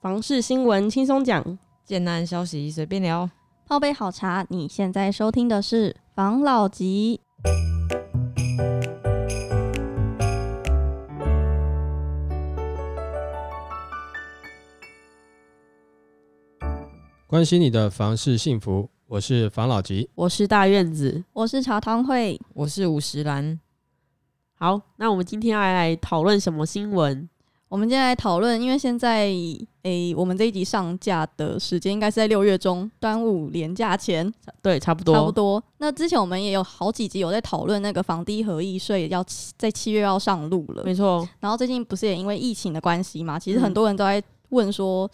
房事新闻轻松讲，简单消息随便聊，泡杯好茶。你现在收听的是房老吉。关心你的房事幸福，我是房老吉，我是大院子，我是茶汤会，我是五十兰。好，那我们今天要来讨论什么新闻？我们今天来讨论，因为现在诶、欸，我们这一集上架的时间应该是在六月中，端午连假前，对，差不多，差不多。那之前我们也有好几集有在讨论那个房地合一税要在七月要上路了，没错。然后最近不是也因为疫情的关系嘛，其实很多人都在问说，嗯、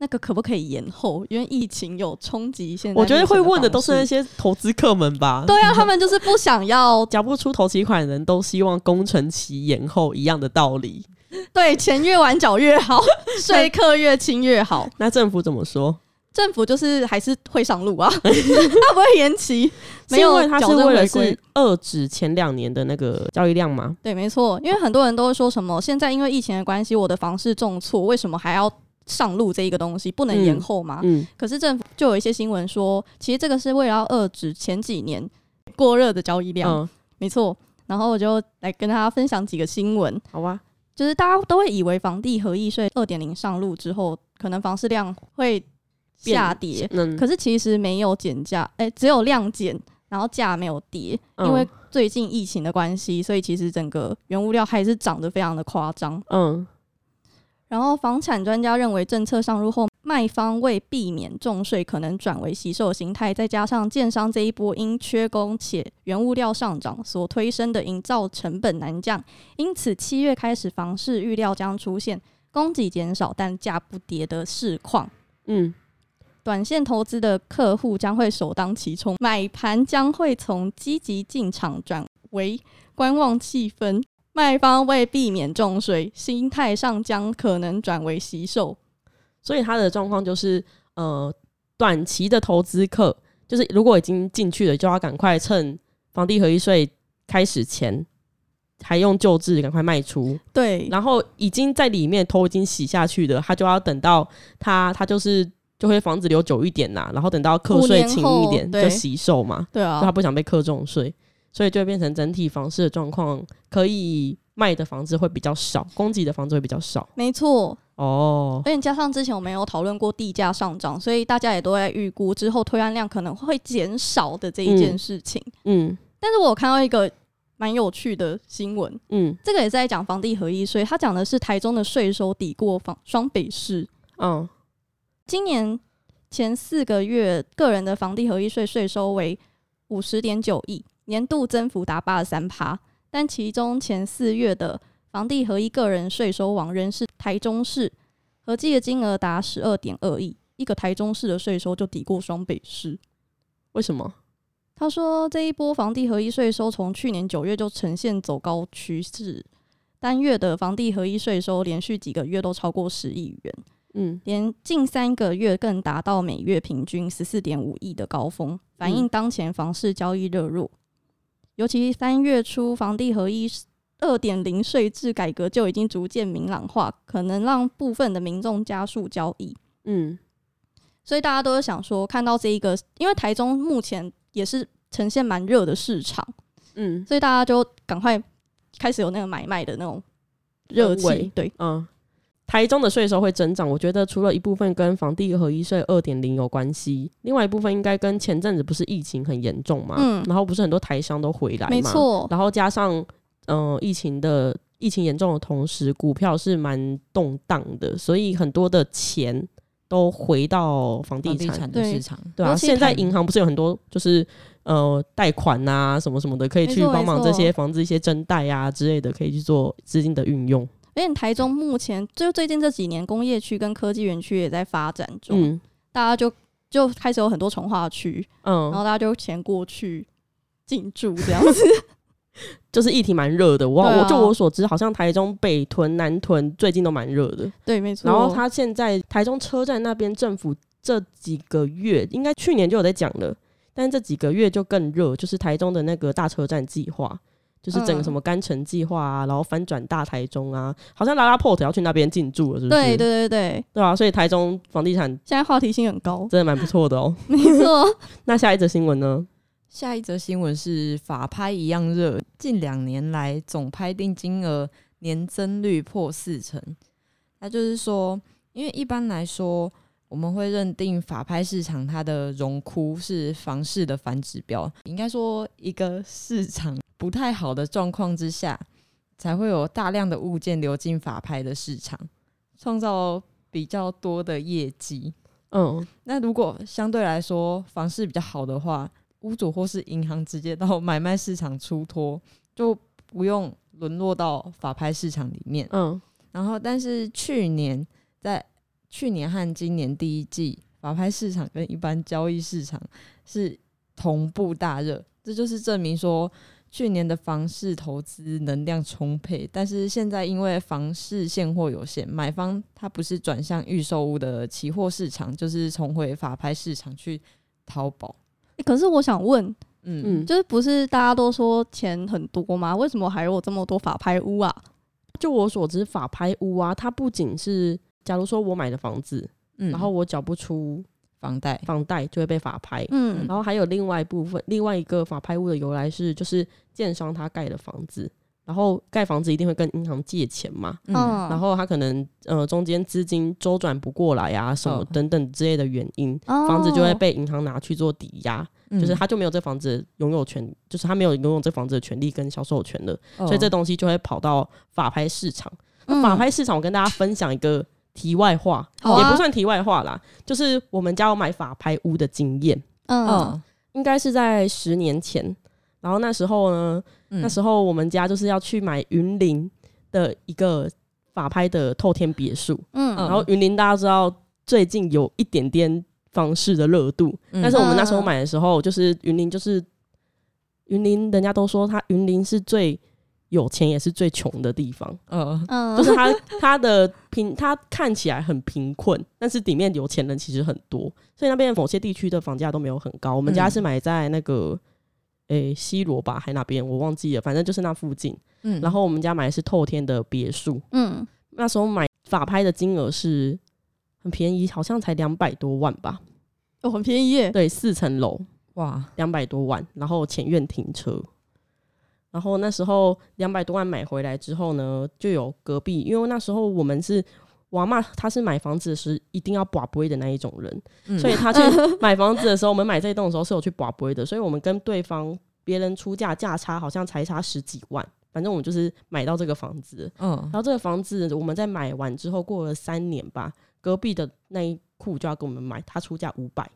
那个可不可以延后？因为疫情有冲击。现在我觉得会问的都是那些投资客们吧？对啊，他们就是不想要缴不出头期款的人都希望工程期延后一样的道理。对，钱越晚缴越好，税课越轻越好。那政府怎么说？政府就是还是会上路啊，他不会延期。没有，他是为了是遏制前两年的那个交易量吗？对，没错。因为很多人都会说什么，现在因为疫情的关系，我的房市重挫，为什么还要上路这一个东西？不能延后吗？嗯。嗯，可是政府就有一些新闻说，其实这个是为了要遏制前几年过热的交易量。嗯，没错。然后我就来跟大家分享几个新闻，好吧？就是大家都会以为房地合一税二点零上路之后，可能房市量会下跌，嗯、可是其实没有减价，哎、欸，只有量减，然后价没有跌，嗯、因为最近疫情的关系，所以其实整个原物料还是涨得非常的夸张。嗯，然后房产专家认为，政策上路后，卖方为避免重税，可能转为惜售形态，再加上建商这一波因缺工且原物料上涨所推升的营造成本难降，因此七月开始房市预料将出现供给减少但价不跌的市况。嗯，短线投资的客户将会首当其冲，买盘将会从积极进场转为观望气氛，卖方为避免重税，心态上将可能转为惜售。所以他的状况就是，呃，短期的投资客，就是如果已经进去了，就要赶快趁房地合一税开始前，还用旧制赶快卖出。对，然后已经在里面头已经洗下去的，他就要等到他他就是就会房子留久一点啦，然后等到课税轻一点就洗手嘛。对啊，他不想被课重税，所以就会变成整体房市的状况，可以卖的房子会比较少，供给的房子会比较少。没错。哦，而且加上之前我们有讨论过地价上涨，所以大家也都在预估之后推案量可能会减少的这一件事情。嗯，嗯，但是我有看到一个蛮有趣的新闻，嗯，这个也是在讲房地合一税，他讲的是台中的税收抵过房双北市。嗯，今年前四个月个人的房地合一税税收为五十点九亿，年度增幅达八十三趴，但其中前四月的房地合一个人税收网仍是台中市，合计的金额达十二点二亿，一个台中市的税收就抵过双北市。为什么？他说这一波房地合一税收从去年九月就呈现走高趋势，单月的房地合一税收连续几个月都超过十亿元，嗯，连近三个月更达到每月平均十四点五亿的高峰，反映当前房市交易热络。尤其三月初房地合一。二点零税制改革就已经逐渐明朗化，可能让部分的民众加速交易。嗯，所以大家都是想说，看到这一个，因为台中目前也是呈现蛮热的市场，嗯，所以大家就赶快开始有那个买卖的那种热情。对，嗯，台中的税收会增长，我觉得除了一部分跟房地合一税二点零有关系，另外一部分应该跟前阵子不是疫情很严重嘛，嗯，然后不是很多台商都回来嘛，没错，然后加上。嗯，疫情的疫情严重的同时，股票是蛮动荡的，所以很多的钱都回到房地产的市场，对，对啊。现在银行不是有很多就是呃贷款啊什么什么的，可以去帮忙这些房子一些增贷啊之类的，可以去做资金的运用。而且台中目前就最近这几年，工业区跟科技园区也在发展中，嗯、大家就就开始有很多从化区，嗯，然后大家就钱过去进驻这样 子。就是议题蛮热的，我、啊、我就我所知，好像台中北屯、南屯最近都蛮热的。对，没错。然后他现在台中车站那边政府这几个月，应该去年就有在讲了，但这几个月就更热，就是台中的那个大车站计划，就是整个什么干城计划啊，然后翻转大台中啊，好像拉拉 port 要去那边进驻了，是不是？对对对对，对啊，所以台中房地产现在话题性很高，真的蛮不错的哦。没错，那下一则新闻呢？下一则新闻是法拍一样热，近两年来总拍定金额年增率破四成。那就是说，因为一般来说，我们会认定法拍市场它的荣枯是房市的反指标，应该说一个市场。不太好的状况之下，才会有大量的物件流进法拍的市场，创造比较多的业绩。嗯，那如果相对来说房市比较好的话，屋主或是银行直接到买卖市场出脱，就不用沦落到法拍市场里面。嗯，然后但是去年在去年和今年第一季，法拍市场跟一般交易市场是同步大热，这就是证明说。去年的房市投资能量充沛，但是现在因为房市现货有限，买方他不是转向预售屋的期货市场，就是重回法拍市场去淘宝。欸，可是我想问，嗯，就是不是大家都说钱很多吗？为什么还有这么多法拍屋啊？就我所知，法拍屋啊，它不仅是，假如说我买的房子，嗯，然后我缴不出。房贷房贷就会被法拍，嗯，然后还有另外一部分，另外一个法拍屋的由来是，就是建商他盖的房子，然后盖房子一定会跟银行借钱嘛，嗯，然后他可能呃中间资金周转不过来啊，什么等等之类的原因，哦、房子就会被银行拿去做抵押，哦、就是他就没有这房子拥有权，就是他没有拥有这房子的权利跟销售权了，哦、所以这东西就会跑到法拍市场。嗯、法拍市场，我跟大家分享一个。题外话，啊、也不算题外话啦，就是我们家有买法拍屋的经验。嗯，嗯，应该是在十年前，然后那时候呢，嗯、那时候我们家就是要去买云林的一个法拍的透天别墅。嗯，然后云林大家知道最近有一点点房市的热度，嗯、但是我们那时候买的时候，就是云林就是云林，人家都说它云林是最。有钱也是最穷的地方，嗯，就是他他的贫，他看起来很贫困，但是里面有钱人其实很多，所以那边某些地区的房价都没有很高。我们家是买在那个诶西罗吧，还哪边我忘记了，反正就是那附近。嗯，然后我们家买的是透天的别墅，嗯，那时候买法拍的金额是很便宜，好像才两百多万吧，哦，很便宜耶，对，四层楼，哇，两百多万，然后前院停车。然后那时候两百多万买回来之后呢，就有隔壁，因为那时候我们是我阿嬷，她是买房子时一定要把杯的那一种人，嗯、所以她去 买房子的时候，我们买这一栋的时候是有去把杯的，所以我们跟对方别人出价价差好像才差十几万，反正我们就是买到这个房子，嗯，然后这个房子我们在买完之后过了三年吧，隔壁的那一户就要给我们买，他出价五百，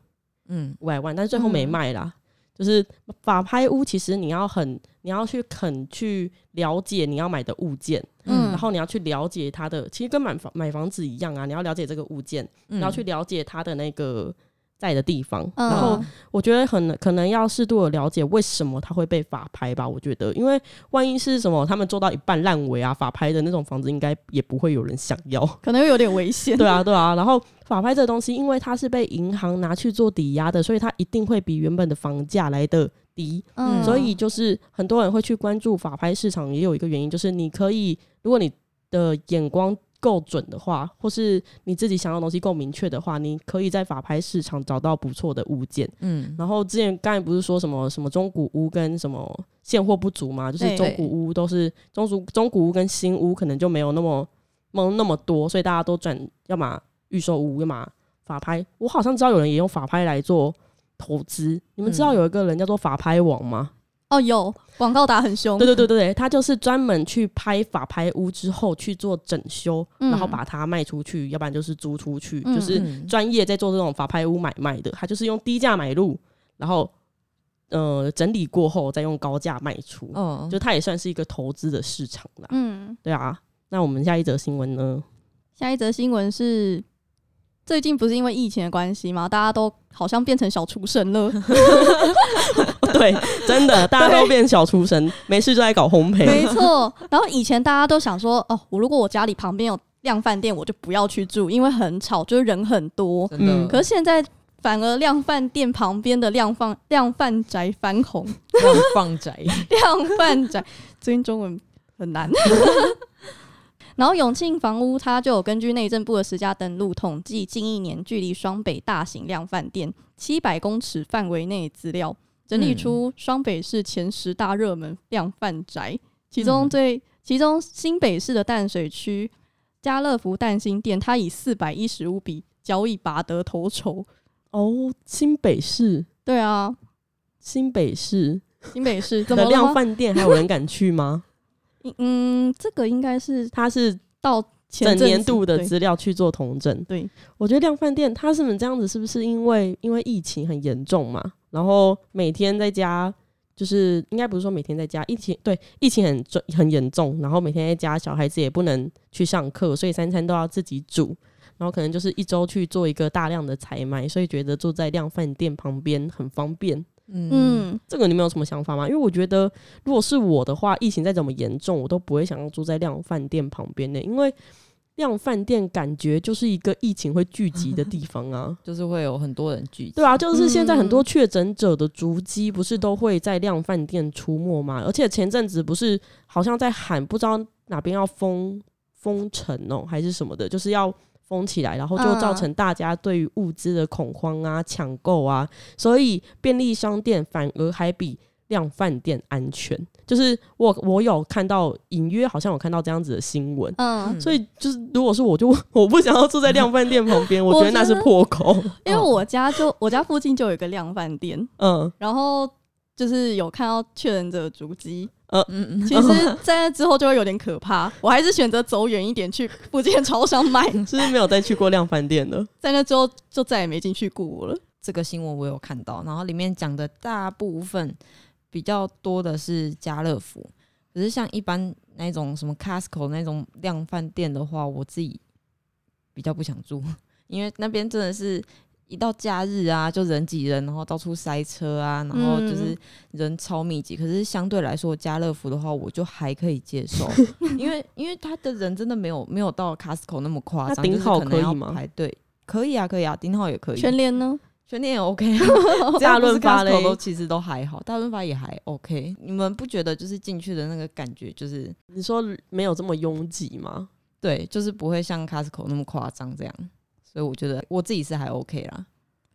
嗯，五百万，但是最后没卖啦。嗯就是法拍屋，其实你要很，你要去肯去了解你要买的物件，嗯，然后你要去了解它的，其实跟买房买房子一样啊，你要了解这个物件，嗯，然后去了解它的那个。在的地方，然后我觉得很可能要适度的了解为什么它会被法拍吧。我觉得，因为万一是什么他们做到一半烂尾啊，法拍的那种房子应该也不会有人想要，可能会有点危险。对啊，对啊。然后法拍这东西，因为它是被银行拿去做抵押的，所以它一定会比原本的房价来的低。嗯，所以就是很多人会去关注法拍市场，也有一个原因，就是你可以，如果你的眼光。够准的话，或是你自己想要的东西够明确的话，你可以在法拍市场找到不错的物件。嗯，然后之前刚才不是说什么什么中古屋跟什么现货不足嘛？就是中古屋都是中古中古屋跟新屋可能就没有那么那么那么多，所以大家都转要么预售屋，要么法拍。我好像知道有人也用法拍来做投资。你们知道有一个人叫做法拍网吗？哦，有广告打很凶，对对对对对，他就是专门去拍法拍屋之后去做整修，嗯、然后把它卖出去，要不然就是租出去，嗯、就是专业在做这种法拍屋买卖的。他就是用低价买入，然后呃整理过后再用高价卖出，哦，就他也算是一个投资的市场啦。嗯，对啊。那我们下一则新闻呢？下一则新闻是。最近不是因为疫情的关系吗？大家都好像变成小厨神了。对，真的，大家都变小厨神，没事就在搞烘焙。没错。然后以前大家都想说，哦，我如果我家里旁边有量饭店，我就不要去住，因为很吵，就是人很多。真的。可是现在反而量饭店旁边的量放量饭宅翻红，量贩宅，量饭宅，最近中文很难。然后永庆房屋它就有根据内政部的十家登录统计，近一年距离双北大型量饭店七百公尺范围内资料，整理出双北市前十大热门量贩宅，其中最其中新北市的淡水区家乐福淡心店，它以四百一十五笔交易拔得头筹。哦，新北市，对啊，新北市，新北市 的量贩店还有人敢去吗？嗯，这个应该是它是到整年度的资料去做统整。对，我觉得量贩店他是不是这样子？是不是因为因为疫情很严重嘛？然后每天在家，就是应该不是说每天在家，疫情对疫情很重很严重，然后每天在家，小孩子也不能去上课，所以三餐都要自己煮，然后可能就是一周去做一个大量的采买，所以觉得住在量饭店旁边很方便。嗯，这个你们有什么想法吗？因为我觉得，如果是我的话，疫情再怎么严重，我都不会想要住在量饭店旁边的，因为量饭店感觉就是一个疫情会聚集的地方啊，就是会有很多人聚集。对啊，就是现在很多确诊者的足迹不是都会在量饭店出没吗？而且前阵子不是好像在喊，不知道哪边要封封城哦，还是什么的，就是要。封起来，然后就造成大家对于物资的恐慌啊、抢购啊，所以便利商店反而还比量饭店安全。就是我我有看到隐约好像有看到这样子的新闻，嗯，所以就是如果是我就 我不想要住在量饭店旁边，我觉得那是破口，因为我家就我家附近就有一个量饭店，嗯，然后就是有看到确认者的足迹。呃嗯嗯，其实在那之后就会有点可怕，我还是选择走远一点去附近的超商买。是不是没有再去过量饭店了？在那之后就再也没进去过了。这个新闻我有看到，然后里面讲的大部分比较多的是家乐福，可是像一般那种什么 Costco 那种量贩店的话，我自己比较不想住，因为那边真的是。一到假日啊，就人挤人，然后到处塞车啊，然后就是人超密集。嗯、可是相对来说，家乐福的话，我就还可以接受，因为因为他的人真的没有没有到 Costco 那么夸张。顶好可以吗？排队可以啊，可以啊，顶好也可以。全联呢？全联也 OK。大润发嘞，都其实都还好，大润发也还 OK。你们不觉得就是进去的那个感觉，就是你说没有这么拥挤吗？对，就是不会像 Costco 那么夸张这样。所以我觉得我自己是还 OK 啦，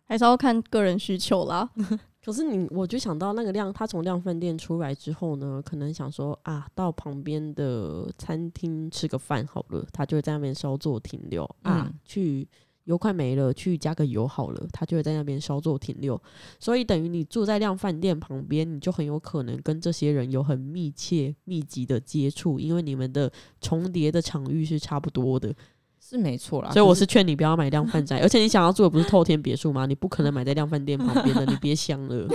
还是要看个人需求啦。可是你，我就想到那个量，他从量饭店出来之后呢，可能想说啊，到旁边的餐厅吃个饭好了，他就会在那边稍作停留啊。嗯、去油快没了，去加个油好了，他就会在那边稍作停留。所以等于你住在量饭店旁边，你就很有可能跟这些人有很密切、密集的接触，因为你们的重叠的场域是差不多的。是没错啦，所以我是劝你不要买量贩宅，而且你想要住的不是透天别墅吗？你不可能买在量饭店旁边的，你别想了。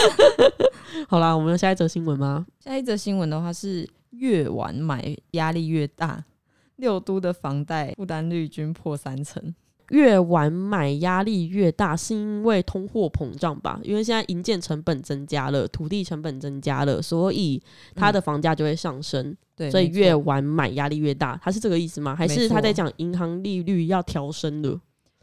好啦，我们有下一则新闻吗？下一则新闻的话是越晚买压力越大，六都的房贷负担率均破三成。越晚买压力越大，是因为通货膨胀吧？因为现在营建成本增加了，土地成本增加了，所以它的房价就会上升。嗯、对，所以越晚买压力越大，他是这个意思吗？还是他在讲银行利率要调升了？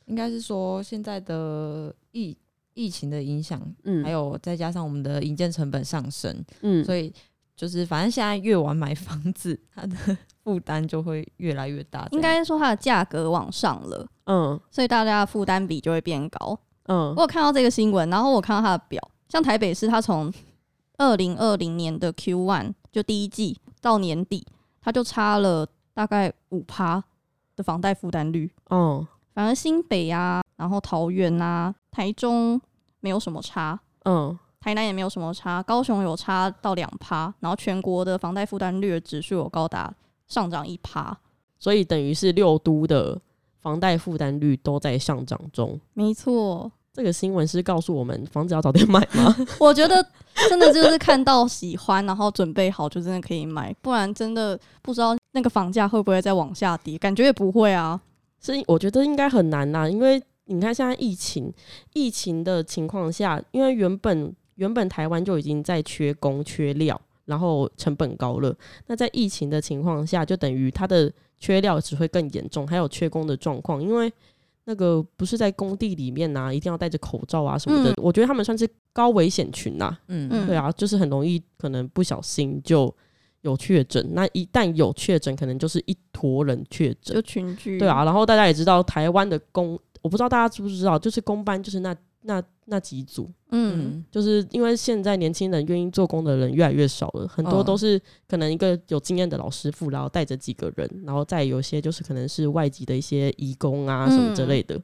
应该是说现在的疫疫情的影响，嗯，还有再加上我们的营建成本上升，嗯，所以就是反正现在越晚买房子，它的。负担就会越来越大，应该说它的价格往上了，嗯，所以大家的负担比就会变高，嗯。我有看到这个新闻，然后我看到它的表，像台北市，它从二零二零年的 Q one 就第一季到年底，它就差了大概五趴的房贷负担率，嗯。反而新北啊，然后桃园啊、台中没有什么差，嗯。台南也没有什么差，高雄有差到两趴，然后全国的房贷负担率的指数有高达。上涨一趴，所以等于是六都的房贷负担率都在上涨中。没错，这个新闻是告诉我们房子要早点买吗？我觉得真的就是看到喜欢，然后准备好就真的可以买，不然真的不知道那个房价会不会再往下跌，感觉也不会啊。所以我觉得应该很难呐，因为你看现在疫情，疫情的情况下，因为原本原本台湾就已经在缺工缺料。然后成本高了，那在疫情的情况下，就等于它的缺料只会更严重，还有缺工的状况。因为那个不是在工地里面啊，一定要戴着口罩啊什么的。嗯、我觉得他们算是高危险群呐、啊。嗯嗯，对啊，就是很容易可能不小心就有确诊。那一旦有确诊，可能就是一坨人确诊，就群聚。对啊，然后大家也知道，台湾的工，我不知道大家知不知道，就是工班就是那。那那几组，嗯，就是因为现在年轻人愿意做工的人越来越少了，很多都是可能一个有经验的老师傅，然后带着几个人，然后再有些就是可能是外籍的一些义工啊什么之类的。嗯、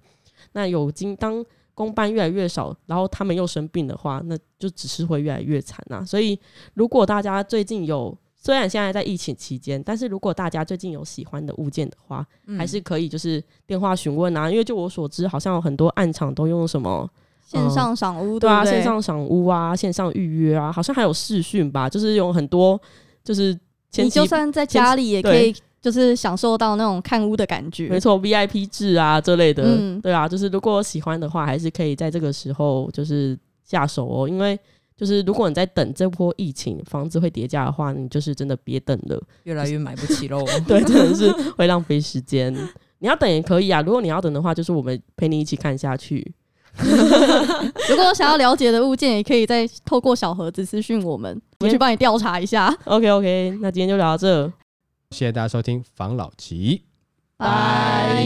那有经当工班越来越少，然后他们又生病的话，那就只是会越来越惨啊。所以如果大家最近有，虽然现在在疫情期间，但是如果大家最近有喜欢的物件的话，嗯、还是可以就是电话询问啊。因为就我所知，好像有很多暗场都用什么。线上赏屋，对啊，线上赏屋啊，线上预约啊，好像还有视讯吧，就是有很多，就是你就算在家里也可以，就是享受到那种看屋的感觉。没错，VIP 制啊这类的，嗯、对啊，就是如果喜欢的话，还是可以在这个时候就是下手哦。因为就是如果你在等这波疫情房子会跌价的话，你就是真的别等了，越来越买不起喽。对，真的是会浪费时间。你要等也可以啊，如果你要等的话，就是我们陪你一起看下去。如果有想要了解的物件，也可以再透过小盒子私讯我们，我去帮你调查一下。OK OK，那今天就聊到这，谢谢大家收听房老吉，拜。